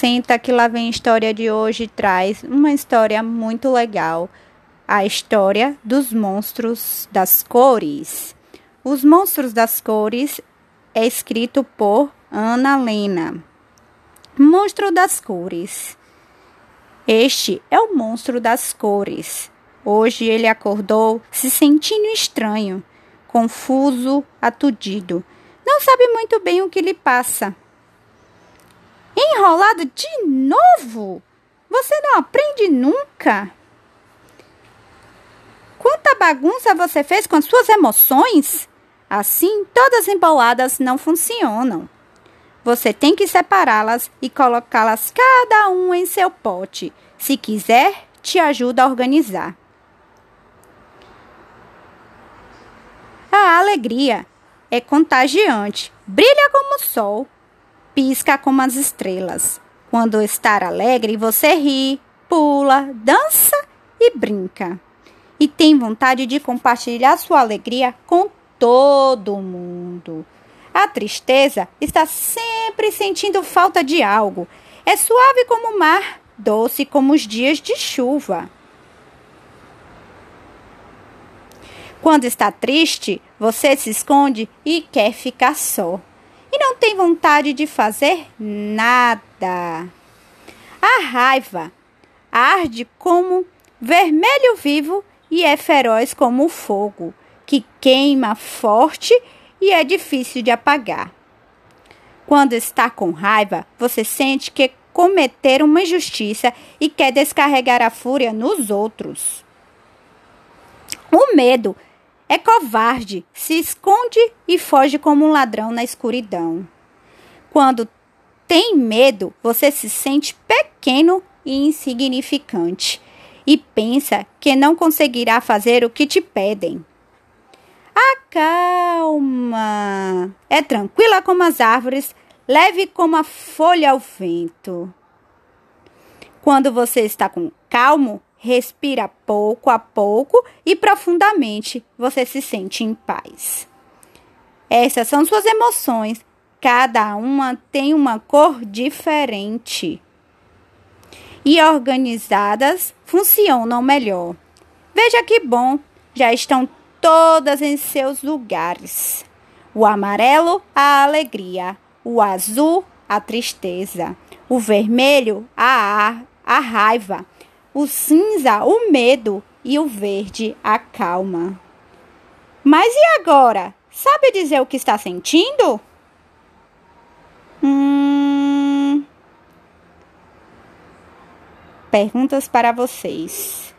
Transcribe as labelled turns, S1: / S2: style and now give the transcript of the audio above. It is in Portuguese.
S1: Senta que lá vem a história de hoje traz uma história muito legal. A história dos monstros das cores. Os monstros das cores é escrito por Ana Lena. Monstro das cores. Este é o monstro das cores. Hoje ele acordou se sentindo estranho, confuso, atudido. Não sabe muito bem o que lhe passa. Enrolado de novo? Você não aprende nunca? Quanta bagunça você fez com suas emoções? Assim, todas emboladas não funcionam. Você tem que separá-las e colocá-las cada uma em seu pote. Se quiser, te ajuda a organizar. A alegria é contagiante, brilha como o sol, pisca como as estrelas. Quando estar alegre, você ri, pula, dança e brinca. E tem vontade de compartilhar sua alegria com todo mundo. A tristeza está sempre sentindo falta de algo. É suave como o mar, doce como os dias de chuva. Quando está triste, você se esconde e quer ficar só. Tem vontade de fazer nada. A raiva arde como vermelho vivo e é feroz como o fogo, que queima forte e é difícil de apagar. Quando está com raiva, você sente que cometer uma injustiça e quer descarregar a fúria nos outros. O medo é covarde, se esconde e foge como um ladrão na escuridão. Quando tem medo, você se sente pequeno e insignificante e pensa que não conseguirá fazer o que te pedem. Acalma. É tranquila como as árvores, leve como a folha ao vento. Quando você está com calmo, respira pouco a pouco e profundamente você se sente em paz. Essas são suas emoções. Cada uma tem uma cor diferente. E organizadas funcionam melhor. Veja que bom, já estão todas em seus lugares. O amarelo, a alegria. O azul, a tristeza. O vermelho, a, a raiva o cinza, o medo e o verde, a calma. Mas e agora? Sabe dizer o que está sentindo? Hum... Perguntas para vocês.